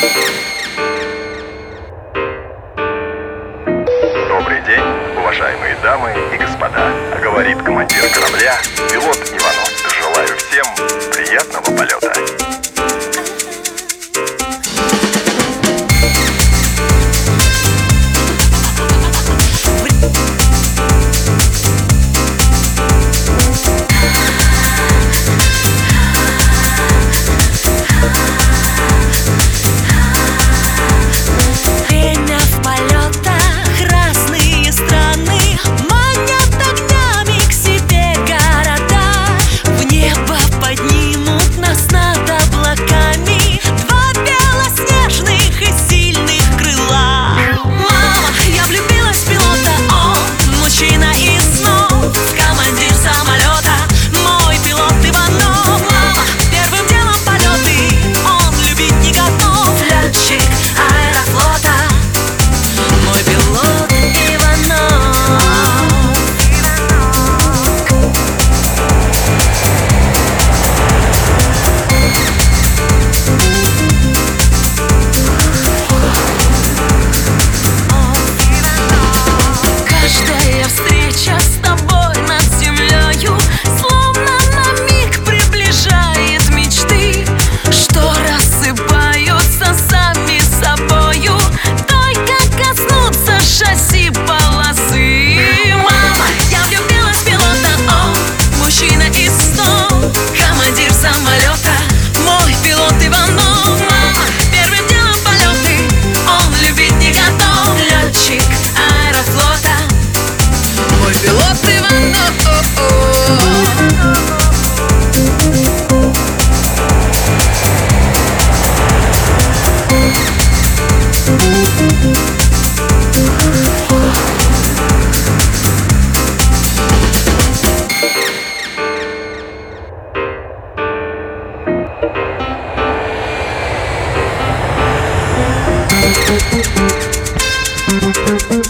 Добрый день, уважаемые дамы и господа. Говорит командир корабля, пилот Иванов. Желаю всем приятного полета. Música